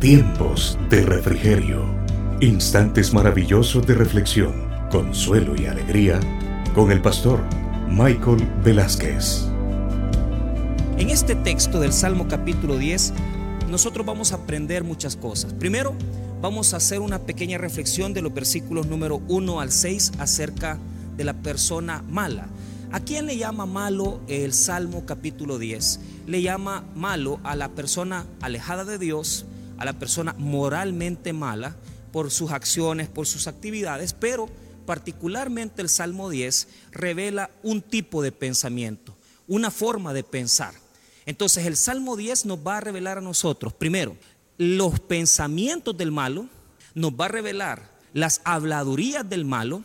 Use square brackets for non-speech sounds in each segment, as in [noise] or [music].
Tiempos de refrigerio. Instantes maravillosos de reflexión, consuelo y alegría con el pastor Michael Velázquez. En este texto del Salmo capítulo 10, nosotros vamos a aprender muchas cosas. Primero, vamos a hacer una pequeña reflexión de los versículos número 1 al 6 acerca de la persona mala. ¿A quién le llama malo el Salmo capítulo 10? Le llama malo a la persona alejada de Dios, a la persona moralmente mala por sus acciones, por sus actividades, pero particularmente el Salmo 10 revela un tipo de pensamiento, una forma de pensar. Entonces el Salmo 10 nos va a revelar a nosotros, primero, los pensamientos del malo, nos va a revelar las habladurías del malo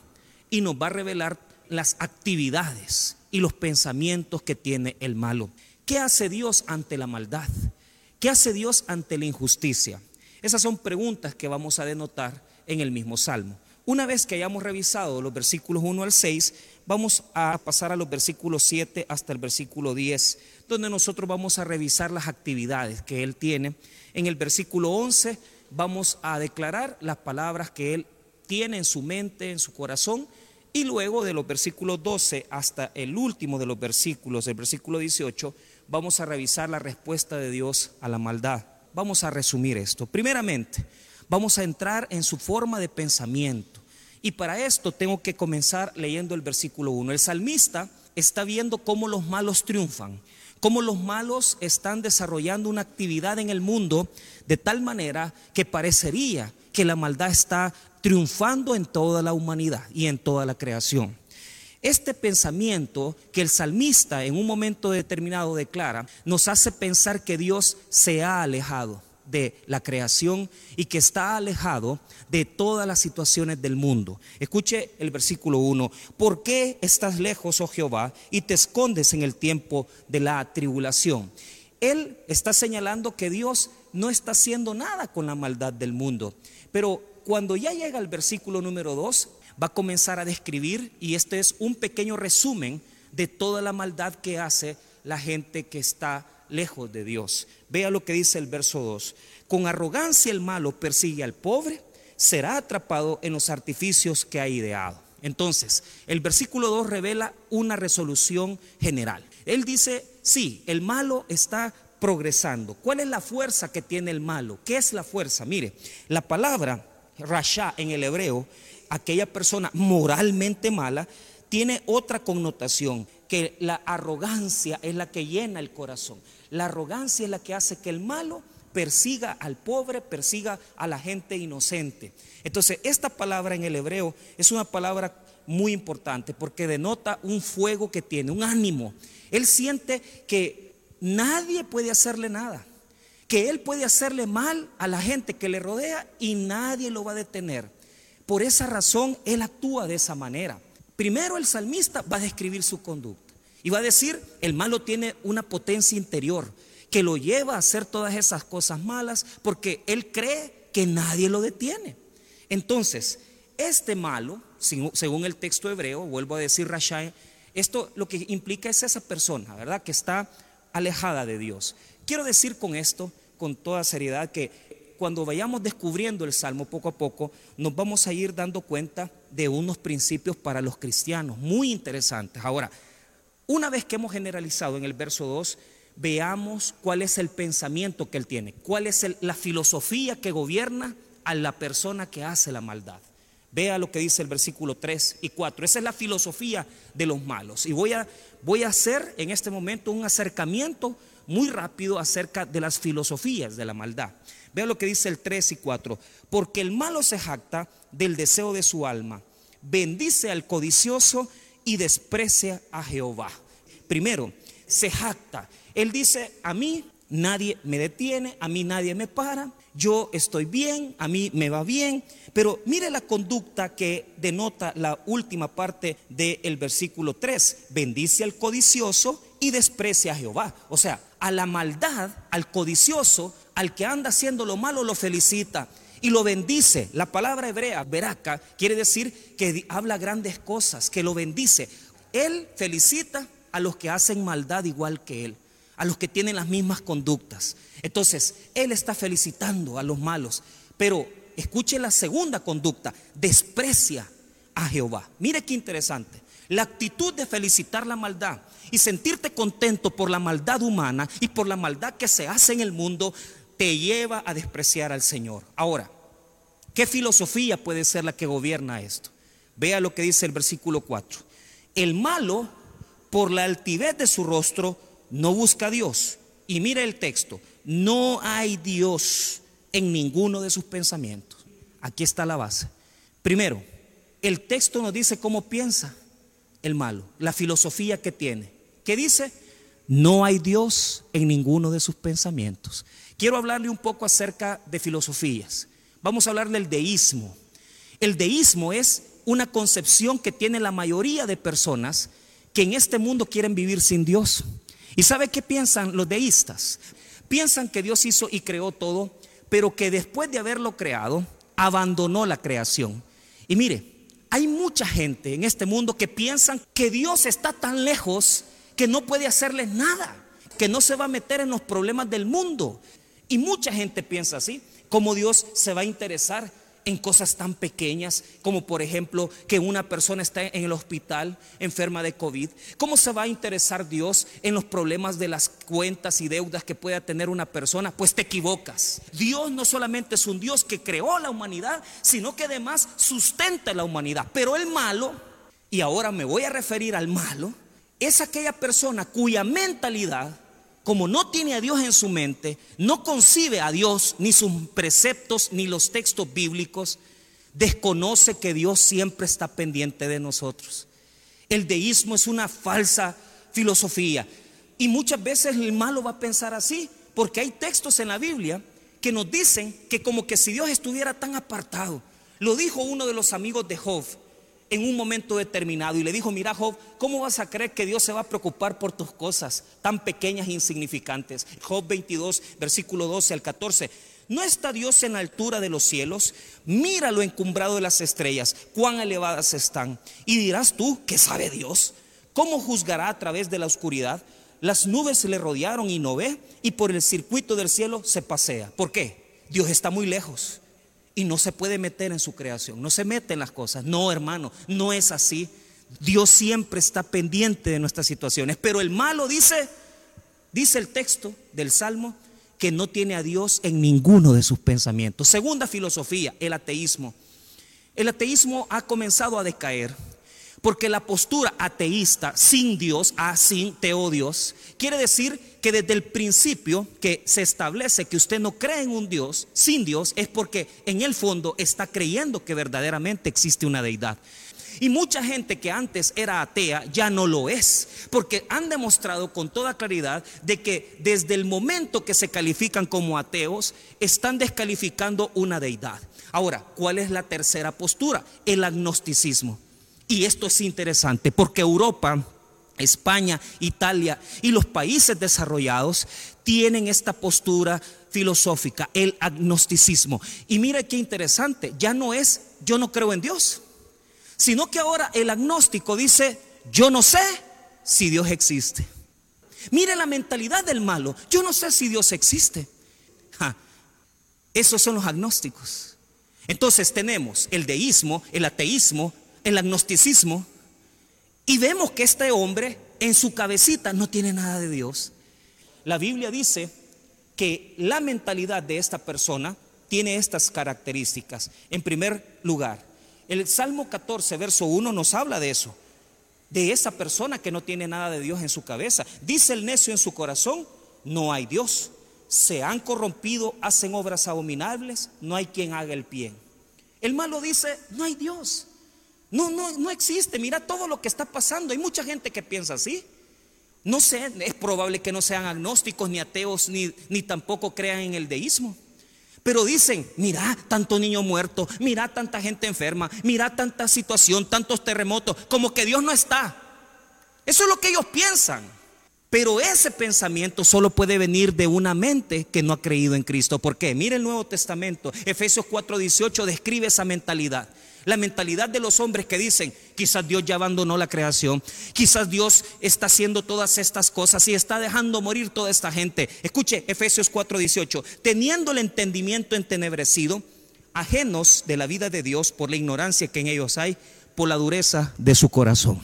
y nos va a revelar las actividades y los pensamientos que tiene el malo. ¿Qué hace Dios ante la maldad? ¿Qué hace Dios ante la injusticia? Esas son preguntas que vamos a denotar en el mismo Salmo. Una vez que hayamos revisado los versículos 1 al 6, vamos a pasar a los versículos 7 hasta el versículo 10, donde nosotros vamos a revisar las actividades que Él tiene. En el versículo 11 vamos a declarar las palabras que Él tiene en su mente, en su corazón, y luego de los versículos 12 hasta el último de los versículos, el versículo 18, vamos a revisar la respuesta de Dios a la maldad. Vamos a resumir esto. Primeramente, vamos a entrar en su forma de pensamiento. Y para esto tengo que comenzar leyendo el versículo 1. El salmista está viendo cómo los malos triunfan, cómo los malos están desarrollando una actividad en el mundo de tal manera que parecería que la maldad está triunfando en toda la humanidad y en toda la creación. Este pensamiento que el salmista en un momento determinado declara nos hace pensar que Dios se ha alejado de la creación y que está alejado de todas las situaciones del mundo. Escuche el versículo 1. ¿Por qué estás lejos, oh Jehová, y te escondes en el tiempo de la tribulación? Él está señalando que Dios no está haciendo nada con la maldad del mundo. Pero cuando ya llega el versículo número 2, va a comenzar a describir, y este es un pequeño resumen de toda la maldad que hace la gente que está lejos de Dios. Vea lo que dice el verso 2. Con arrogancia el malo persigue al pobre, será atrapado en los artificios que ha ideado. Entonces, el versículo 2 revela una resolución general. Él dice, sí, el malo está progresando. ¿Cuál es la fuerza que tiene el malo? ¿Qué es la fuerza? Mire, la palabra rasha en el hebreo, aquella persona moralmente mala, tiene otra connotación, que la arrogancia es la que llena el corazón. La arrogancia es la que hace que el malo persiga al pobre, persiga a la gente inocente. Entonces, esta palabra en el hebreo es una palabra muy importante porque denota un fuego que tiene, un ánimo. Él siente que nadie puede hacerle nada que él puede hacerle mal a la gente que le rodea y nadie lo va a detener. Por esa razón, él actúa de esa manera. Primero el salmista va a describir su conducta y va a decir, el malo tiene una potencia interior que lo lleva a hacer todas esas cosas malas porque él cree que nadie lo detiene. Entonces, este malo, según el texto hebreo, vuelvo a decir Rashai, esto lo que implica es esa persona, ¿verdad? Que está alejada de Dios. Quiero decir con esto, con toda seriedad, que cuando vayamos descubriendo el Salmo poco a poco, nos vamos a ir dando cuenta de unos principios para los cristianos muy interesantes. Ahora, una vez que hemos generalizado en el verso 2, veamos cuál es el pensamiento que él tiene, cuál es la filosofía que gobierna a la persona que hace la maldad. Vea lo que dice el versículo 3 y 4. Esa es la filosofía de los malos. Y voy a, hacer en este momento un acercamiento muy rápido acerca de las filosofías de la maldad. Vea lo que dice el 3 y 4. Porque el malo se jacta del deseo de su alma, bendice al codicioso y desprecia a Jehová. Primero, se jacta. Él dice, a mí nadie me detiene, a mí nadie me para, yo estoy bien, a mí me va bien, pero mire la conducta que denota la última parte del versículo 3, bendice al codicioso y desprecia a Jehová. O sea, a la maldad, al codicioso, al que anda haciendo lo malo, lo felicita y lo bendice. La palabra hebrea, veraca, quiere decir que habla grandes cosas, que lo bendice. Él felicita a los que hacen maldad igual que él a los que tienen las mismas conductas. Entonces, Él está felicitando a los malos, pero escuche la segunda conducta, desprecia a Jehová. Mire qué interesante. La actitud de felicitar la maldad y sentirte contento por la maldad humana y por la maldad que se hace en el mundo te lleva a despreciar al Señor. Ahora, ¿qué filosofía puede ser la que gobierna esto? Vea lo que dice el versículo 4. El malo, por la altivez de su rostro, no busca a Dios. Y mire el texto, no hay Dios en ninguno de sus pensamientos. Aquí está la base. Primero, el texto nos dice cómo piensa el malo, la filosofía que tiene. ¿Qué dice? No hay Dios en ninguno de sus pensamientos. Quiero hablarle un poco acerca de filosofías. Vamos a hablar del deísmo. El deísmo es una concepción que tiene la mayoría de personas que en este mundo quieren vivir sin Dios. ¿Y sabe qué piensan los deístas? Piensan que Dios hizo y creó todo, pero que después de haberlo creado, abandonó la creación. Y mire, hay mucha gente en este mundo que piensan que Dios está tan lejos que no puede hacerles nada, que no se va a meter en los problemas del mundo. Y mucha gente piensa así, como Dios se va a interesar en cosas tan pequeñas como por ejemplo que una persona está en el hospital enferma de COVID. ¿Cómo se va a interesar Dios en los problemas de las cuentas y deudas que pueda tener una persona? Pues te equivocas. Dios no solamente es un Dios que creó la humanidad, sino que además sustenta la humanidad. Pero el malo, y ahora me voy a referir al malo, es aquella persona cuya mentalidad como no tiene a Dios en su mente, no concibe a Dios, ni sus preceptos, ni los textos bíblicos, desconoce que Dios siempre está pendiente de nosotros. El deísmo es una falsa filosofía. Y muchas veces el malo va a pensar así, porque hay textos en la Biblia que nos dicen que como que si Dios estuviera tan apartado. Lo dijo uno de los amigos de Job en un momento determinado y le dijo, mira Job, ¿cómo vas a creer que Dios se va a preocupar por tus cosas tan pequeñas e insignificantes? Job 22, versículo 12 al 14. ¿No está Dios en la altura de los cielos? Mira lo encumbrado de las estrellas, cuán elevadas están. Y dirás tú, ¿qué sabe Dios? ¿Cómo juzgará a través de la oscuridad? Las nubes le rodearon y no ve, y por el circuito del cielo se pasea. ¿Por qué? Dios está muy lejos y no se puede meter en su creación, no se mete en las cosas. No, hermano, no es así. Dios siempre está pendiente de nuestras situaciones, pero el malo dice, dice el texto del Salmo, que no tiene a Dios en ninguno de sus pensamientos. Segunda filosofía, el ateísmo. El ateísmo ha comenzado a decaer porque la postura ateísta, sin Dios, a sin teo Dios, quiere decir que desde el principio que se establece que usted no cree en un Dios, sin Dios, es porque en el fondo está creyendo que verdaderamente existe una deidad. Y mucha gente que antes era atea ya no lo es, porque han demostrado con toda claridad de que desde el momento que se califican como ateos, están descalificando una deidad. Ahora, ¿cuál es la tercera postura? El agnosticismo. Y esto es interesante porque Europa, España, Italia y los países desarrollados tienen esta postura filosófica, el agnosticismo. Y mira qué interesante, ya no es yo no creo en Dios, sino que ahora el agnóstico dice yo no sé si Dios existe. Mire la mentalidad del malo, yo no sé si Dios existe. esos son los agnósticos. Entonces tenemos el deísmo, el ateísmo, el agnosticismo y vemos que este hombre en su cabecita no tiene nada de Dios. La Biblia dice que la mentalidad de esta persona tiene estas características. En primer lugar, el Salmo 14, verso 1 nos habla de eso, de esa persona que no tiene nada de Dios en su cabeza. Dice el necio en su corazón, no hay Dios. Se han corrompido, hacen obras abominables, no hay quien haga el pie. El malo dice, no hay Dios. No, no, no existe. Mira todo lo que está pasando. Hay mucha gente que piensa así. No sé, es probable que no sean agnósticos, ni ateos, ni, ni tampoco crean en el deísmo. Pero dicen, mira tanto niño muerto, mira tanta gente enferma, mira tanta situación, tantos terremotos, como que Dios no está. Eso es lo que ellos piensan. Pero ese pensamiento solo puede venir de una mente que no ha creído en Cristo. ¿Por qué? Mire el Nuevo Testamento. Efesios 4:18 describe esa mentalidad. La mentalidad de los hombres que dicen, quizás Dios ya abandonó la creación, quizás Dios está haciendo todas estas cosas y está dejando morir toda esta gente. Escuche Efesios 4:18, teniendo el entendimiento entenebrecido, ajenos de la vida de Dios por la ignorancia que en ellos hay, por la dureza de su corazón.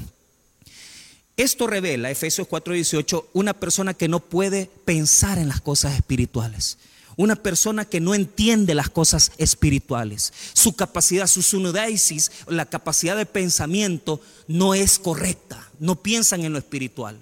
Esto revela, Efesios 4:18, una persona que no puede pensar en las cosas espirituales. Una persona que no entiende las cosas espirituales. Su capacidad, su sunodaisis, la capacidad de pensamiento no es correcta. No piensan en lo espiritual.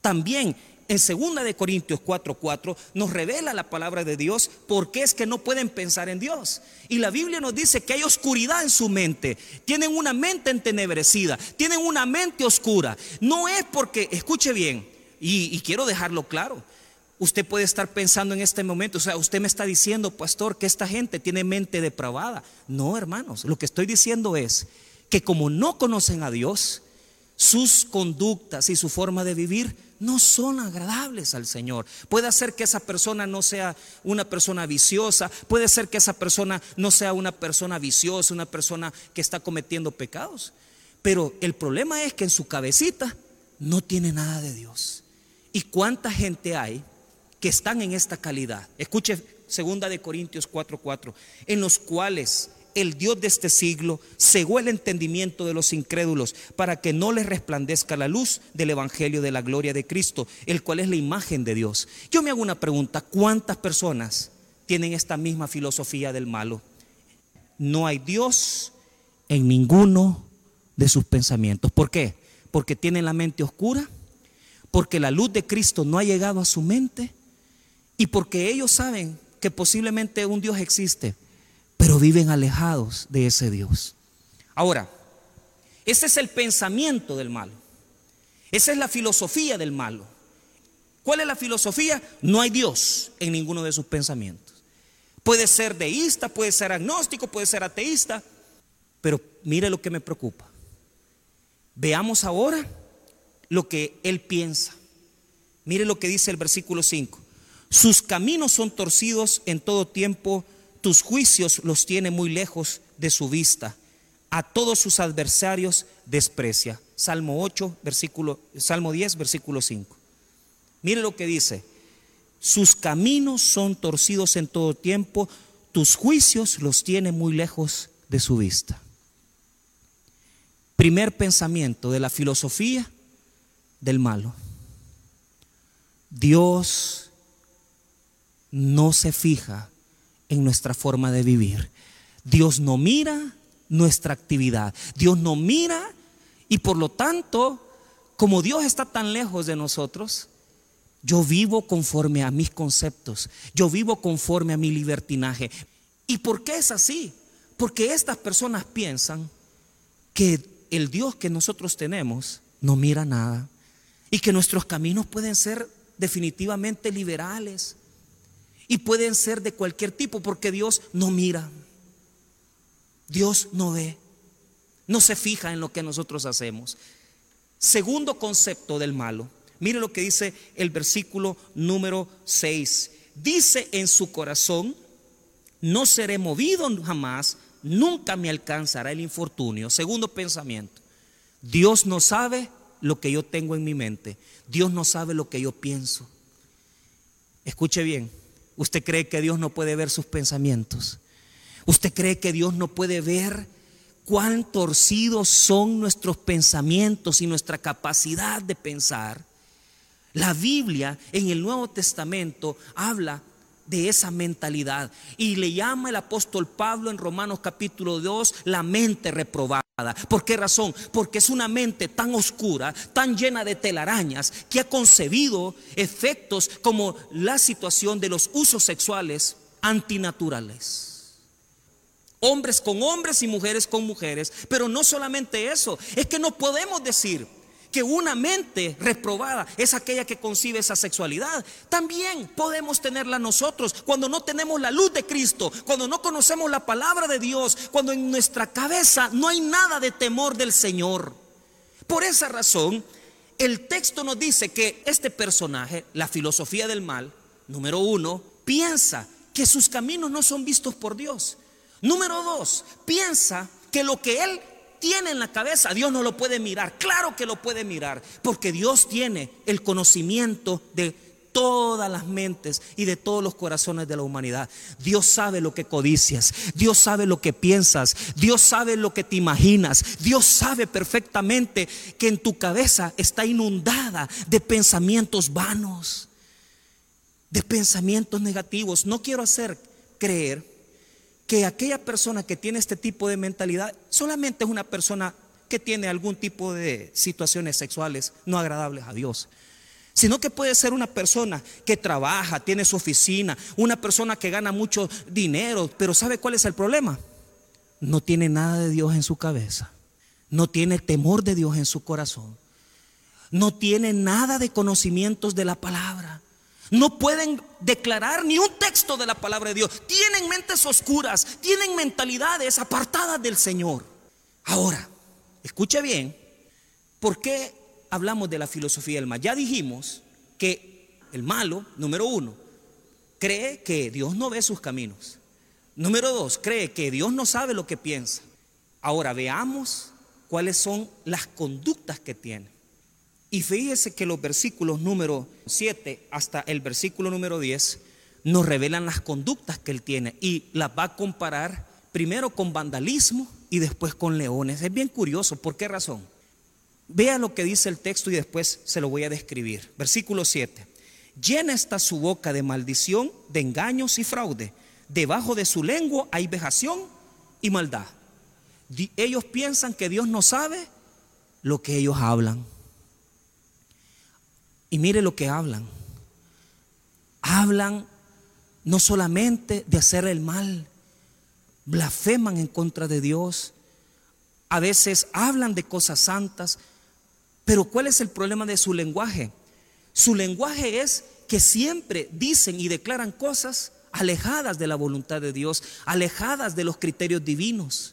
También en 2 de Corintios 4:4 nos revela la palabra de Dios por qué es que no pueden pensar en Dios. Y la Biblia nos dice que hay oscuridad en su mente. Tienen una mente entenebrecida, tienen una mente oscura. No es porque, escuche bien, y quiero dejarlo claro, Usted puede estar pensando en este momento, o sea, usted me está diciendo, pastor, que esta gente tiene mente depravada. No, hermanos, lo que estoy diciendo es que como no conocen a Dios, sus conductas y su forma de vivir no son agradables al Señor. Puede ser que esa persona no sea una persona viciosa, puede ser que esa persona no sea una persona viciosa, una persona que está cometiendo pecados. Pero el problema es que en su cabecita no tiene nada de Dios. ¿Y cuánta gente hay que están en esta calidad. Escuche segunda de Corintios 4:4, en los cuales el Dios de este siglo cegó el entendimiento de los incrédulos para que no les resplandezca la luz del evangelio de la gloria de Cristo, el cual es la imagen de Dios. Yo me hago una pregunta, ¿cuántas personas tienen esta misma filosofía del malo? No hay Dios en ninguno de sus pensamientos. ¿Por qué? Porque tienen la mente oscura, porque la luz de Cristo no ha llegado a su mente y porque ellos saben que posiblemente un Dios existe, pero viven alejados de ese Dios. Ahora, ese es el pensamiento del malo. Esa es la filosofía del malo. ¿Cuál es la filosofía? No hay Dios en ninguno de sus pensamientos. Puede ser deísta, puede ser agnóstico, puede ser ateísta, pero mire lo que me preocupa. Veamos ahora lo que él piensa. Mire lo que dice el versículo 5. Sus caminos son torcidos en todo tiempo, tus juicios los tiene muy lejos de su vista. A todos sus adversarios desprecia. Salmo 8, versículo Salmo 10, versículo 5. Mire lo que dice. Sus caminos son torcidos en todo tiempo, tus juicios los tiene muy lejos de su vista. Primer pensamiento de la filosofía del malo. Dios no se fija en nuestra forma de vivir. Dios no mira nuestra actividad. Dios no mira y por lo tanto, como Dios está tan lejos de nosotros, yo vivo conforme a mis conceptos. Yo vivo conforme a mi libertinaje. ¿Y por qué es así? Porque estas personas piensan que el Dios que nosotros tenemos no mira nada y que nuestros caminos pueden ser definitivamente liberales y pueden ser de cualquier tipo porque Dios no mira. Dios no ve. No se fija en lo que nosotros hacemos. Segundo concepto del malo. Mire lo que dice el versículo número 6. Dice en su corazón, no seré movido jamás, nunca me alcanzará el infortunio. Segundo pensamiento. Dios no sabe lo que yo tengo en mi mente. Dios no sabe lo que yo pienso. Escuche bien, ¿Usted cree que Dios no puede ver sus pensamientos? ¿Usted cree que Dios no puede ver cuán torcidos son nuestros pensamientos y nuestra capacidad de pensar? La Biblia en el Nuevo Testamento habla de esa mentalidad y le llama el apóstol Pablo en Romanos capítulo 2 la mente reprobada. ¿Por qué razón? Porque es una mente tan oscura, tan llena de telarañas, que ha concebido efectos como la situación de los usos sexuales antinaturales. Hombres con hombres y mujeres con mujeres. Pero no solamente eso, es que no podemos decir que una mente reprobada es aquella que concibe esa sexualidad. También podemos tenerla nosotros cuando no tenemos la luz de Cristo, cuando no conocemos la palabra de Dios, cuando en nuestra cabeza no hay nada de temor del Señor. Por esa razón, el texto nos dice que este personaje, la filosofía del mal, número uno, piensa que sus caminos no son vistos por Dios. Número dos, piensa que lo que él tiene en la cabeza, Dios no lo puede mirar. Claro que lo puede mirar, porque Dios tiene el conocimiento de todas las mentes y de todos los corazones de la humanidad. Dios sabe lo que codicias, Dios sabe lo que piensas, Dios sabe lo que te imaginas, Dios sabe perfectamente que en tu cabeza está inundada de pensamientos vanos, de pensamientos negativos. No quiero hacer creer que aquella persona que tiene este tipo de mentalidad solamente es una persona que tiene algún tipo de situaciones sexuales no agradables a Dios sino que puede ser una persona que trabaja, tiene su oficina, una persona que gana mucho dinero, pero ¿sabe cuál es el problema? No tiene nada de Dios en su cabeza, no tiene temor de Dios en su corazón, no tiene nada de conocimientos de la palabra. No pueden declarar ni un texto de la palabra de Dios. Tienen mentes oscuras, tienen mentalidades apartadas del Señor. Ahora, escuche bien, ¿por qué hablamos de la filosofía del mal. Ya dijimos que el malo, número uno, cree que Dios no ve sus caminos. Número dos, cree que Dios no sabe lo que piensa. Ahora veamos cuáles son las conductas que tiene. Y fíjese que los versículos número 7 hasta el versículo número 10 nos revelan las conductas que él tiene y las va a comparar primero con vandalismo y después con leones. Es bien curioso, ¿por qué razón? Vea lo que dice el texto y después se lo voy a describir. Versículo 7. Llena está su boca de maldición, de engaños y fraude. Debajo de su lengua hay vejación y maldad. Ellos piensan que Dios no sabe lo que ellos hablan. Y mire lo que hablan. Hablan no solamente de hacer el mal, blasfeman en contra de Dios. A veces hablan de cosas santas, pero ¿cuál es el problema de su lenguaje? Su lenguaje es que siempre dicen y declaran cosas alejadas de la voluntad de Dios, alejadas de los criterios divinos.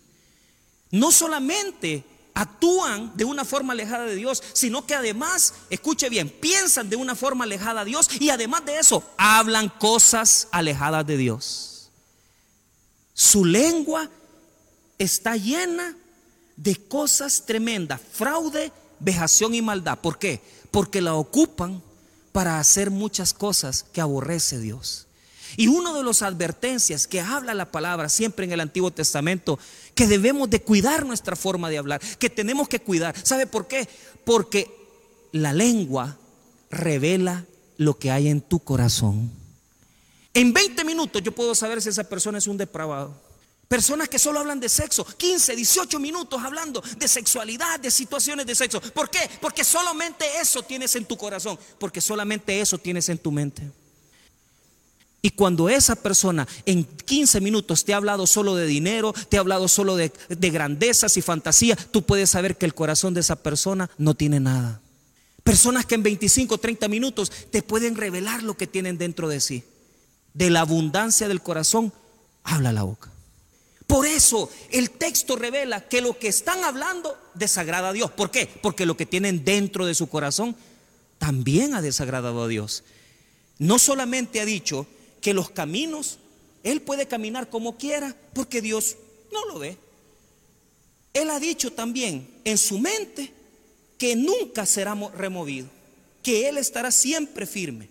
No solamente actúan de una forma alejada de Dios, sino que además, escuche bien, piensan de una forma alejada a Dios y además de eso, hablan cosas alejadas de Dios. Su lengua está llena de cosas tremendas, fraude, vejación y maldad. ¿Por qué? Porque la ocupan para hacer muchas cosas que aborrece Dios. Y una de las advertencias que habla la palabra siempre en el Antiguo Testamento, que debemos de cuidar nuestra forma de hablar, que tenemos que cuidar. ¿Sabe por qué? Porque la lengua revela lo que hay en tu corazón. En 20 minutos yo puedo saber si esa persona es un depravado. Personas que solo hablan de sexo, 15, 18 minutos hablando de sexualidad, de situaciones de sexo. ¿Por qué? Porque solamente eso tienes en tu corazón, porque solamente eso tienes en tu mente. Y cuando esa persona en 15 minutos te ha hablado solo de dinero, te ha hablado solo de, de grandezas y fantasía, tú puedes saber que el corazón de esa persona no tiene nada. Personas que en 25, 30 minutos te pueden revelar lo que tienen dentro de sí. De la abundancia del corazón, habla la boca. Por eso el texto revela que lo que están hablando desagrada a Dios. ¿Por qué? Porque lo que tienen dentro de su corazón también ha desagradado a Dios. No solamente ha dicho que los caminos, Él puede caminar como quiera porque Dios no lo ve. Él ha dicho también en su mente que nunca será removido, que Él estará siempre firme.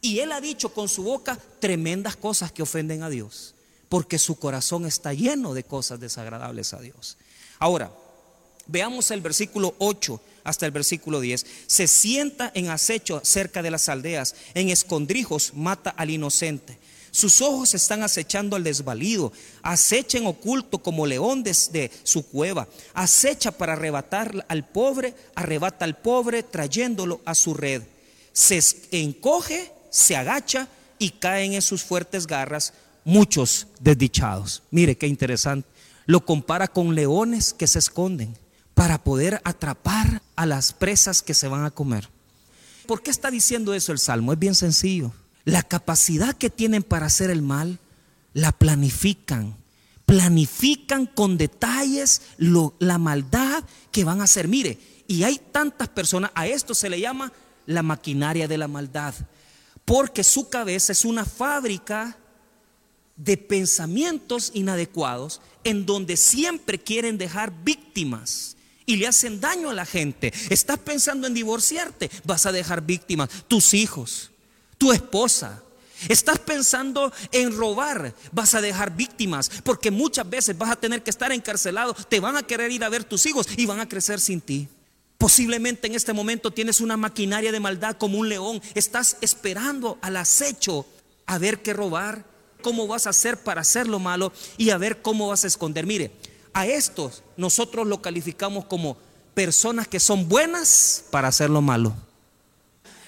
Y Él ha dicho con su boca tremendas cosas que ofenden a Dios porque su corazón está lleno de cosas desagradables a Dios. Ahora, veamos el versículo 8 hasta el versículo 10. Se sienta en acecho cerca de las aldeas, en escondrijos mata al inocente. Sus ojos están acechando al desvalido, acecha en oculto como león desde su cueva, acecha para arrebatar al pobre, arrebata al pobre trayéndolo a su red. Se encoge, se agacha y caen en sus fuertes garras muchos desdichados. Mire qué interesante. Lo compara con leones que se esconden para poder atrapar a las presas que se van a comer. ¿Por qué está diciendo eso el Salmo? Es bien sencillo. La capacidad que tienen para hacer el mal, la planifican. Planifican con detalles la maldad que van a hacer. Mire, y hay tantas personas, a esto se le llama la maquinaria de la maldad, porque su cabeza es una fábrica de pensamientos inadecuados en donde siempre quieren dejar víctimas y le hacen daño a la gente. Estás pensando en divorciarte, vas a dejar víctimas, tus hijos, tu esposa. Estás pensando en robar, vas a dejar víctimas, porque muchas veces vas a tener que estar encarcelado, te van a querer ir a ver tus hijos y van a crecer sin ti. Posiblemente en este momento tienes una maquinaria de maldad como un león, estás esperando al acecho a ver qué robar, cómo vas a hacer para hacer lo malo y a ver cómo vas a esconder. Mire, a estos nosotros lo calificamos como personas que son buenas para hacer lo malo.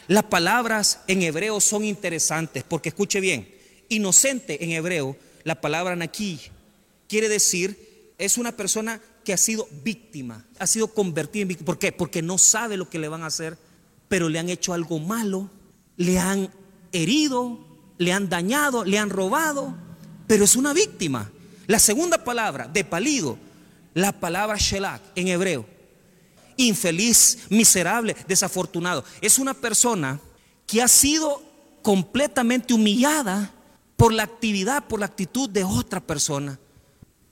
Las palabras en hebreo son interesantes porque escuche bien, inocente en hebreo, la palabra aquí quiere decir es una persona que ha sido víctima, ha sido convertida en víctima. ¿Por qué? Porque no sabe lo que le van a hacer, pero le han hecho algo malo, le han herido, le han dañado, le han robado, pero es una víctima. La segunda palabra, de palido, la palabra shelak en hebreo, infeliz, miserable, desafortunado. Es una persona que ha sido completamente humillada por la actividad, por la actitud de otra persona.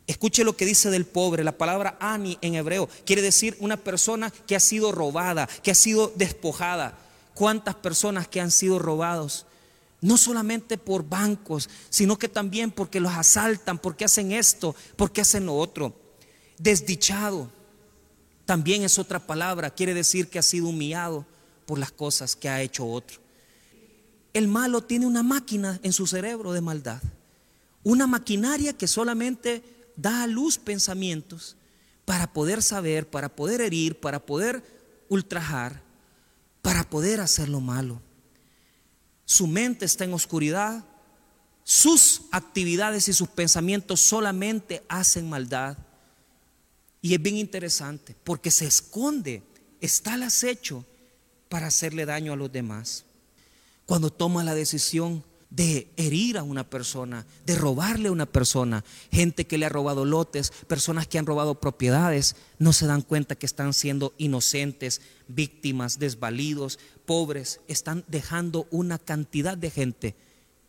Escuche lo que dice del pobre. La palabra ani en hebreo quiere decir una persona que ha sido robada, que ha sido despojada. ¿Cuántas personas que han sido robados? No solamente por bancos, sino que también porque los asaltan, porque hacen esto, porque hacen lo otro. Desdichado. También es otra palabra, quiere decir que ha sido humillado por las cosas que ha hecho otro. El malo tiene una máquina en su cerebro de maldad, una maquinaria que solamente da a luz pensamientos para poder saber, para poder herir, para poder ultrajar, para poder hacer lo malo. Su mente está en oscuridad, sus actividades y sus pensamientos solamente hacen maldad. Y es bien interesante porque se esconde, está al acecho para hacerle daño a los demás. Cuando toma la decisión de herir a una persona, de robarle a una persona, gente que le ha robado lotes, personas que han robado propiedades, no se dan cuenta que están siendo inocentes, víctimas, desvalidos, pobres, están dejando una cantidad de gente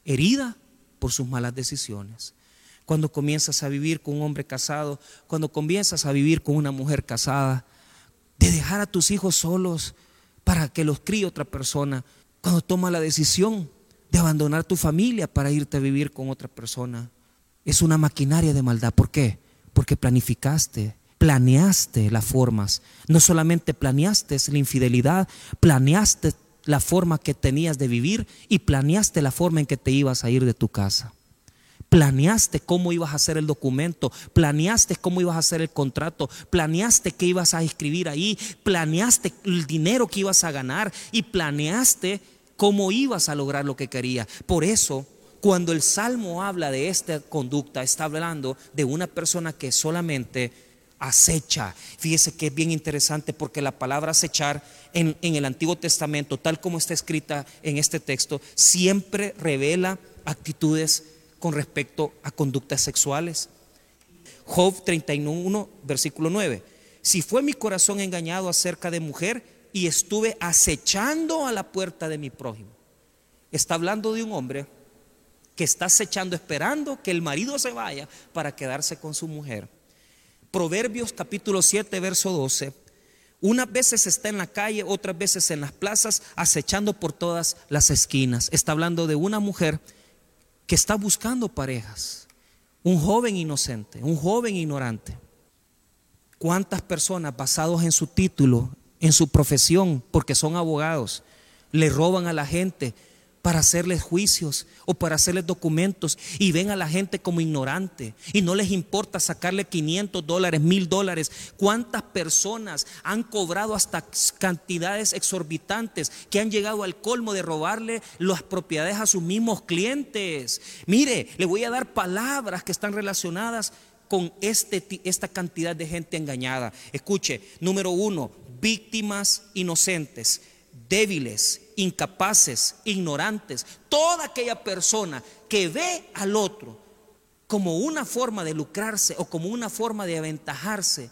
herida por sus malas decisiones cuando comienzas a vivir con un hombre casado, cuando comienzas a vivir con una mujer casada, de dejar a tus hijos solos para que los críe otra persona, cuando tomas la decisión de abandonar tu familia para irte a vivir con otra persona. Es una maquinaria de maldad. ¿Por qué? Porque planificaste, planeaste las formas. No solamente planeaste la infidelidad, planeaste la forma que tenías de vivir y planeaste la forma en que te ibas a ir de tu casa. Planeaste cómo ibas a hacer el documento, planeaste cómo ibas a hacer el contrato, planeaste qué ibas a escribir ahí, planeaste el dinero que ibas a ganar y planeaste cómo ibas a lograr lo que querías. Por eso, cuando el Salmo habla de esta conducta, está hablando de una persona que solamente acecha. Fíjese que es bien interesante porque la palabra acechar en, en, el Antiguo Testamento, tal como está escrita en este texto, siempre revela actitudes con respecto a conductas sexuales. Job 31, versículo 9. Si fue mi corazón engañado acerca de mujer y estuve acechando a la puerta de mi prójimo. Está hablando de un hombre que está acechando, esperando que el marido se vaya para quedarse con su mujer. Proverbios capítulo 7, verso 12. Unas veces está en la calle, otras veces en las plazas, acechando por todas las esquinas. Está hablando de una mujer que está buscando parejas. Un joven inocente, un joven ignorante. ¿Cuántas personas basados en su título, en su profesión, porque son abogados, le roban a la gente, para hacerles juicios o para hacerles documentos y ven a la gente como ignorante y no les importa sacarle 500 dólares, mil dólares. ¿Cuántas personas han cobrado hasta cantidades exorbitantes que han llegado al colmo de robarle las propiedades a sus mismos clientes? Mire, le voy a dar palabras que están relacionadas con este, esta cantidad de gente engañada. Escuche, número uno, víctimas inocentes débiles, incapaces, ignorantes, toda aquella persona que ve al otro como una forma de lucrarse o como una forma de aventajarse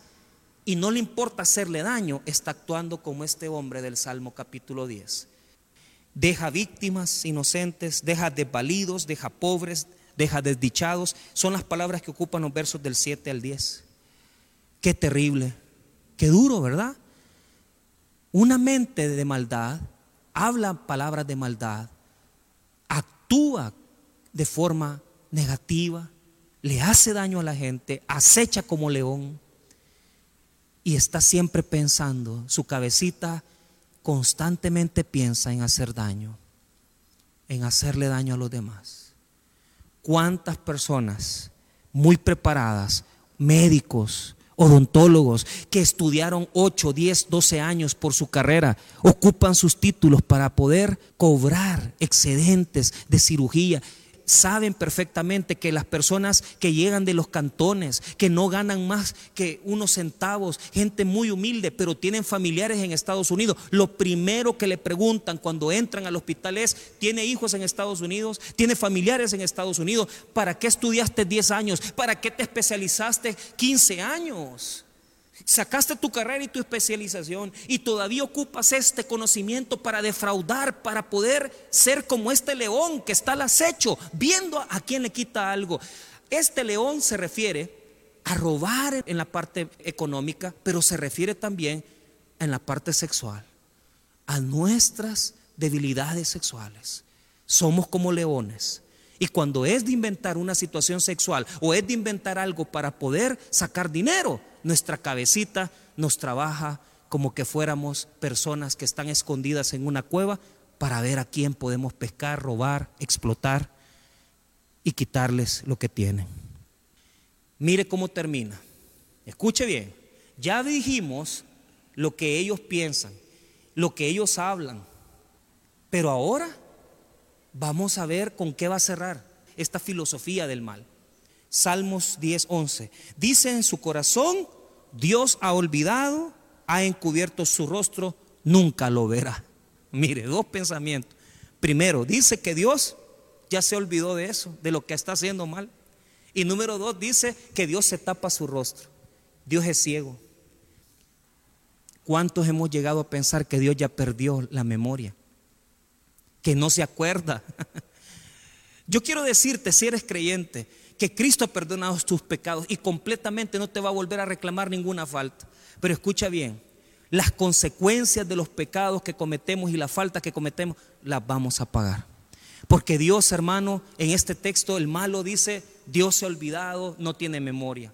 y no le importa hacerle daño, está actuando como este hombre del Salmo capítulo 10. Deja víctimas inocentes, deja desvalidos, deja pobres, deja desdichados. Son las palabras que ocupan los versos del 7 al 10. Qué terrible, qué duro, ¿verdad? Una mente de maldad habla palabras de maldad, actúa de forma negativa, le hace daño a la gente, acecha como león y está siempre pensando, su cabecita constantemente piensa en hacer daño, en hacerle daño a los demás. ¿Cuántas personas muy preparadas, médicos, odontólogos que estudiaron 8, 10, 12 años por su carrera, ocupan sus títulos para poder cobrar excedentes de cirugía saben perfectamente que las personas que llegan de los cantones, que no ganan más que unos centavos, gente muy humilde, pero tienen familiares en Estados Unidos, lo primero que le preguntan cuando entran al hospital es, ¿tiene hijos en Estados Unidos? ¿Tiene familiares en Estados Unidos? ¿Para qué estudiaste 10 años? ¿Para qué te especializaste 15 años? Sacaste tu carrera y tu especialización y todavía ocupas este conocimiento para defraudar, para poder ser como este león que está al acecho, viendo a quien le quita algo. Este león se refiere a robar en la parte económica, pero se refiere también en la parte sexual, a nuestras debilidades sexuales. Somos como leones. Y cuando es de inventar una situación sexual o es de inventar algo para poder sacar dinero, nuestra cabecita nos trabaja como que fuéramos personas que están escondidas en una cueva para ver a quién podemos pescar, robar, explotar y quitarles lo que tienen. Mire cómo termina. Escuche bien. Ya dijimos lo que ellos piensan, lo que ellos hablan. Pero ahora vamos a ver con qué va a cerrar esta filosofía del mal. Salmos 10, 11. Dice en su corazón, Dios ha olvidado, ha encubierto su rostro, nunca lo verá. [laughs] Mire, dos pensamientos. Primero, dice que Dios ya se olvidó de eso, de lo que está haciendo mal. Y número dos, dice que Dios se tapa su rostro. Dios es ciego. ¿Cuántos hemos llegado a pensar que Dios ya perdió la memoria? Que no se acuerda. [laughs] Yo quiero decirte, si eres creyente, que Cristo ha perdonado tus pecados y completamente no te va a volver a reclamar ninguna falta. Pero escucha bien, las consecuencias de los pecados que cometemos y la falta que cometemos las vamos a pagar. Porque Dios, hermano, en este texto el malo dice, Dios se ha olvidado, no tiene memoria.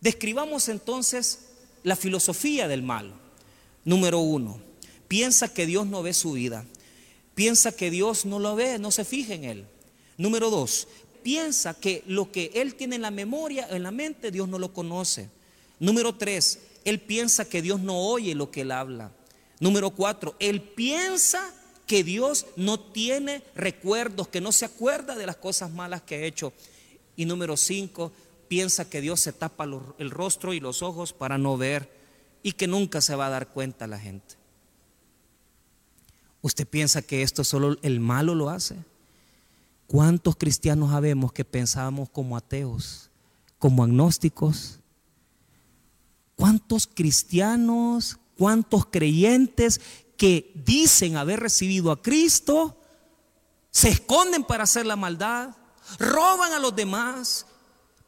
Describamos entonces la filosofía del malo. Número uno, piensa que Dios no ve su vida. Piensa que Dios no lo ve, no se fija en él. Número dos, piensa que lo que él tiene en la memoria, en la mente, Dios no lo conoce. Número tres, él piensa que Dios no oye lo que él habla. Número cuatro, él piensa que Dios no tiene recuerdos, que no se acuerda de las cosas malas que ha hecho. Y número cinco, piensa que Dios se tapa el rostro y los ojos para no ver y que nunca se va a dar cuenta la gente. ¿Usted piensa que esto solo el malo lo hace? ¿Cuántos cristianos sabemos que pensábamos como ateos, como agnósticos? ¿Cuántos cristianos, cuántos creyentes que dicen haber recibido a Cristo se esconden para hacer la maldad, roban a los demás,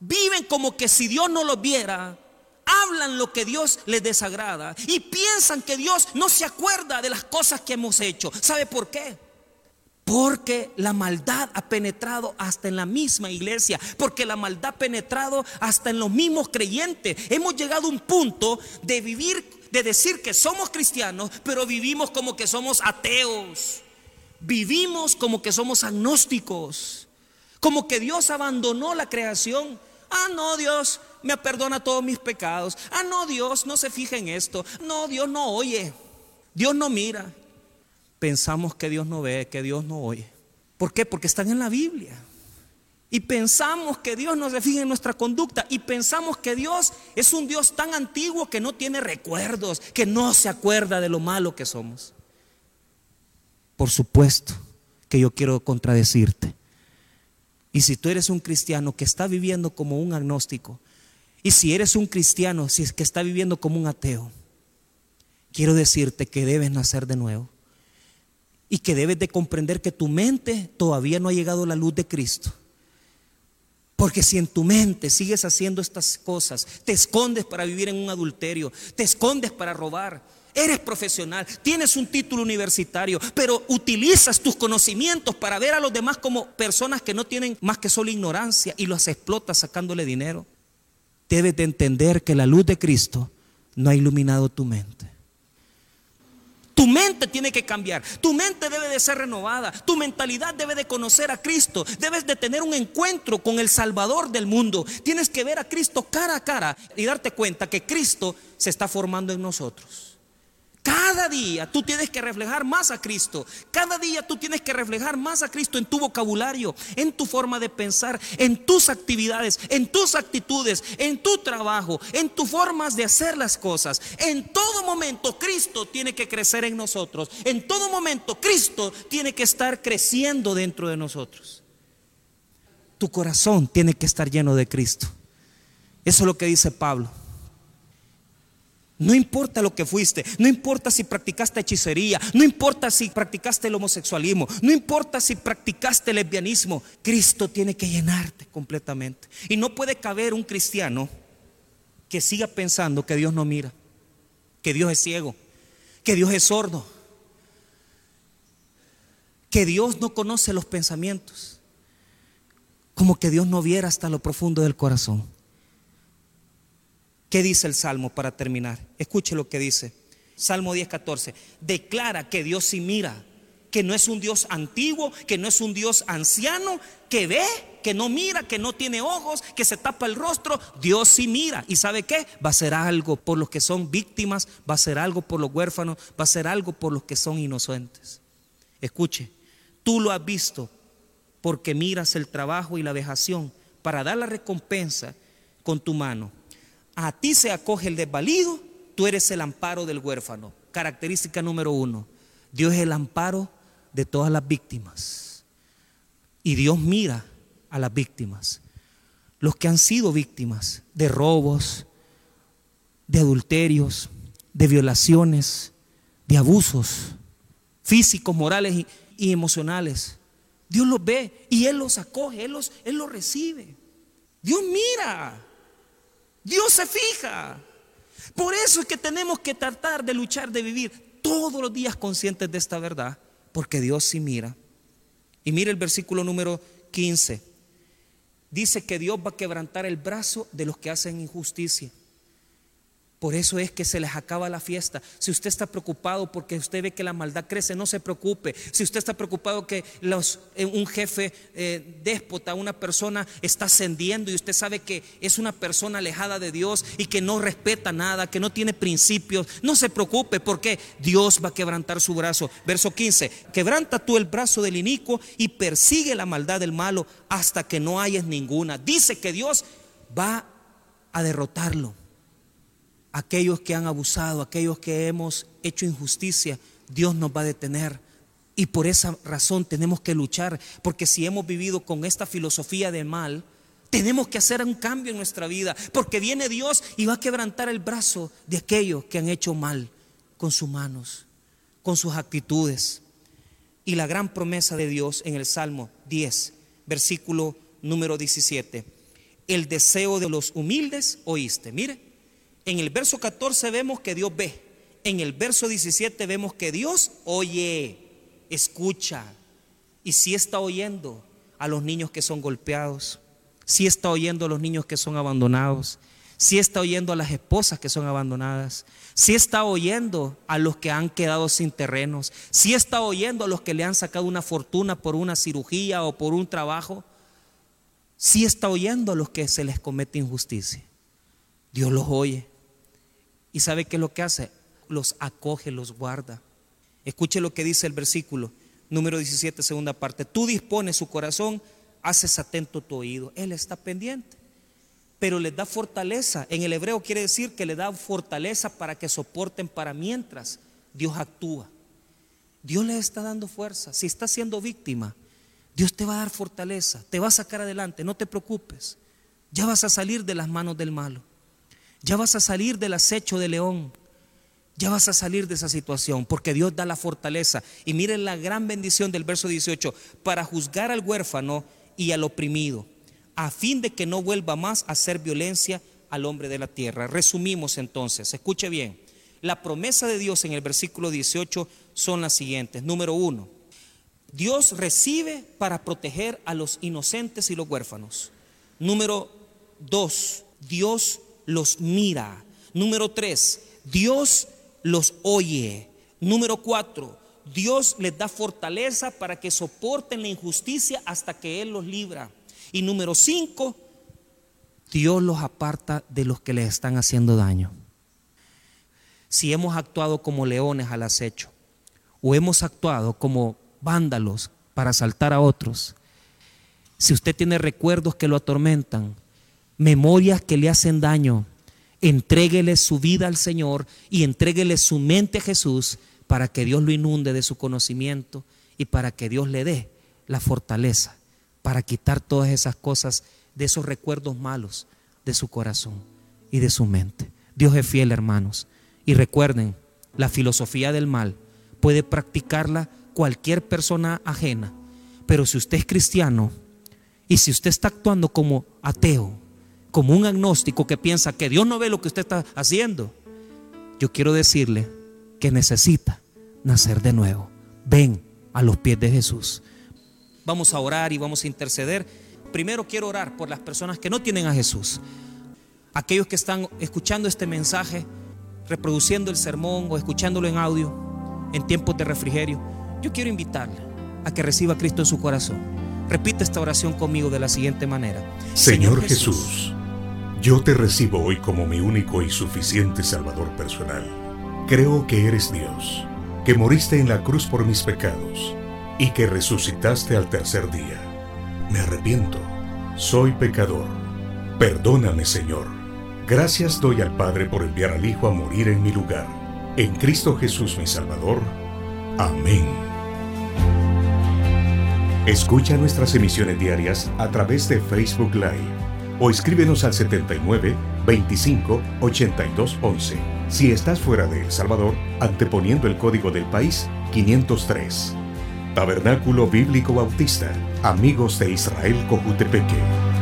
viven como que si Dios no los viera, hablan lo que Dios les desagrada y piensan que Dios no se acuerda de las cosas que hemos hecho. ¿Sabe por qué? Porque la maldad ha penetrado hasta en la misma iglesia, porque la maldad ha penetrado hasta en los mismos creyentes. Hemos llegado a un punto de vivir, de decir que somos cristianos, pero vivimos como que somos ateos. Vivimos como que somos agnósticos, como que Dios abandonó la creación. Ah, no, Dios me perdona todos mis pecados. Ah, no, Dios no se fija en esto. No, Dios no oye. Dios no mira pensamos que Dios no ve, que Dios no oye. ¿Por qué? Porque están en la Biblia. Y pensamos que Dios no se fija en nuestra conducta. Y pensamos que Dios es un Dios tan antiguo que no tiene recuerdos, que no se acuerda de lo malo que somos. Por supuesto que yo quiero contradecirte. Y si tú eres un cristiano que está viviendo como un agnóstico, y si eres un cristiano si es que está viviendo como un ateo, quiero decirte que debes nacer de nuevo y que debes de comprender que tu mente todavía no ha llegado a la luz de Cristo. Porque si en tu mente sigues haciendo estas cosas, te escondes para vivir en un adulterio, te escondes para robar, eres profesional, tienes un título universitario, pero utilizas tus conocimientos para ver a los demás como personas que no tienen más que solo ignorancia y los explotas sacándole dinero, debes de entender que la luz de Cristo no ha iluminado tu mente. Tu mente tiene que cambiar, tu mente debe de ser renovada, tu mentalidad debe de conocer a Cristo, debes de tener un encuentro con el Salvador del mundo, tienes que ver a Cristo cara a cara y darte cuenta que Cristo se está formando en nosotros. Cada día tú tienes que reflejar más a Cristo. Cada día tú tienes que reflejar más a Cristo en tu vocabulario, en tu forma de pensar, en tus actividades, en tus actitudes, en tu trabajo, en tus formas de hacer las cosas. En todo momento Cristo tiene que crecer en nosotros. En todo momento Cristo tiene que estar creciendo dentro de nosotros. Tu corazón tiene que estar lleno de Cristo. Eso es lo que dice Pablo. No importa lo que fuiste, no importa si practicaste hechicería, no importa si practicaste el homosexualismo, no importa si practicaste el lesbianismo, Cristo tiene que llenarte completamente. Y no puede caber un cristiano que siga pensando que Dios no mira, que Dios es ciego, que Dios es sordo, que Dios no conoce los pensamientos, como que Dios no viera hasta lo profundo del corazón. ¿Qué dice el Salmo para terminar? Escuche lo que dice. Salmo 10, 14. Declara que Dios sí mira, que no es un Dios antiguo, que no es un Dios anciano, que ve, que no mira, que no tiene ojos, que se tapa el rostro. Dios sí mira. ¿Y sabe qué? Va a hacer algo por los que son víctimas, va a hacer algo por los huérfanos, va a hacer algo por los que son inocentes. Escuche, tú lo has visto porque miras el trabajo y la vejación para dar la recompensa con tu mano a ti se acoge el desvalido, tú eres el amparo del huérfano. Característica número uno, Dios es el amparo de todas las víctimas. Y Dios mira a las víctimas, los que han sido víctimas de robos, de adulterios, de violaciones, de abusos físicos, morales y, emocionales. Dios los ve y Él los acoge, Él los, Él los recibe. Dios mira. Dios se fija. Por eso es que tenemos que tratar de luchar, de vivir todos los días conscientes de esta verdad, porque Dios sí mira. Y mire el versículo número 15. Dice que Dios va a quebrantar el brazo de los que hacen injusticia. Por eso es que se les acaba la fiesta. Si usted está preocupado porque usted ve que la maldad crece, no se preocupe. Si usted está preocupado que eh, un jefe eh, déspota, una persona está ascendiendo y usted sabe que es una persona alejada de Dios y que no respeta nada, que no tiene principios, no se preocupe porque Dios va a quebrantar su brazo. Verso 15, quebranta tú el brazo del inicuo y persigue la maldad del malo hasta que no hayas ninguna. Dice que Dios va a derrotarlo aquellos que han abusado, aquellos que hemos hecho injusticia, Dios nos va a detener. Y por esa razón tenemos que luchar, porque si hemos vivido con esta filosofía de mal, tenemos que hacer un cambio en nuestra vida, porque viene Dios y va a quebrantar el brazo de aquellos que han hecho mal con sus manos, con sus actitudes. Y la gran promesa de Dios en el Salmo 10, versículo número 17, el deseo de los humildes oíste. Mire, en el verso 14 vemos que Dios ve. En el verso 17 vemos que Dios oye, escucha. Y si está oyendo a los niños que son golpeados, si está oyendo a los niños que son abandonados, si está oyendo a las esposas que son abandonadas, si está oyendo a los que han quedado sin terrenos, si está oyendo a los que le han sacado una fortuna por una cirugía o por un trabajo, si está oyendo a los que se les comete injusticia. Dios los oye. ¿Y sabe qué es lo que hace? Los acoge, los guarda. Escuche lo que dice el versículo número 17, segunda parte. Tú dispones su corazón, haces atento tu oído. Él está pendiente, pero les da fortaleza. En el hebreo quiere decir que le da fortaleza para que soporten para mientras Dios actúa. Dios les está dando fuerza. Si está siendo víctima, Dios te va a dar fortaleza, te va a sacar adelante, no te preocupes. Ya vas a salir de las manos del malo. Ya vas a salir del acecho de león. Ya vas a salir de esa situación porque Dios da la fortaleza. Y miren la gran bendición del verso 18, para juzgar al huérfano y al oprimido, a fin de que no vuelva más a hacer violencia al hombre de la tierra. Resumimos entonces, escuche bien, la promesa de Dios en el versículo 18 son las siguientes. Número uno, Dios recibe para proteger a los inocentes y los huérfanos. Número dos, Dios los mira. Número tres, Dios los oye. Número cuatro, Dios les da fortaleza para que soporten la injusticia hasta que Él los libra. Y número cinco, Dios los aparta de los que les están haciendo daño. Si hemos actuado como leones al acecho o hemos actuado como vándalos para asaltar a otros, si usted tiene recuerdos que lo atormentan, memorias que le hacen daño, entréguele su vida al Señor y entréguele su mente a Jesús para que Dios lo inunde de su conocimiento y para que Dios le dé la fortaleza para quitar todas esas cosas de esos recuerdos malos de su corazón y de su mente. Dios es fiel, hermanos. Y recuerden, la filosofía del mal puede practicarla cualquier persona ajena, pero si usted es cristiano y si usted está actuando como ateo, como un agnóstico que piensa que Dios no ve lo que usted está haciendo, yo quiero decirle que necesita nacer de nuevo. Ven a los pies de Jesús. Vamos a orar y vamos a interceder. Primero quiero orar por las personas que no tienen a Jesús. Aquellos que están escuchando este mensaje, reproduciendo el sermón o escuchándolo en audio en tiempos de refrigerio. Yo quiero invitarle a que reciba a Cristo en su corazón. Repite esta oración conmigo de la siguiente manera. Señor, Jesús, yo te recibo hoy como mi único y suficiente Salvador personal. Creo que eres Dios que moriste en la cruz por mis pecados y que resucitaste al tercer día. Me arrepiento, soy pecador. Perdóname, Señor. Gracias doy al Padre por enviar al Hijo a morir en mi lugar. En Cristo Jesús mi Salvador. Amén. Escucha nuestras emisiones diarias a través de Facebook Live o escríbenos al 79 25 82 11 si estás fuera de El Salvador, anteponiendo el código del país 503. Tabernáculo Bíblico Bautista, Amigos de Israel Cojutepeque.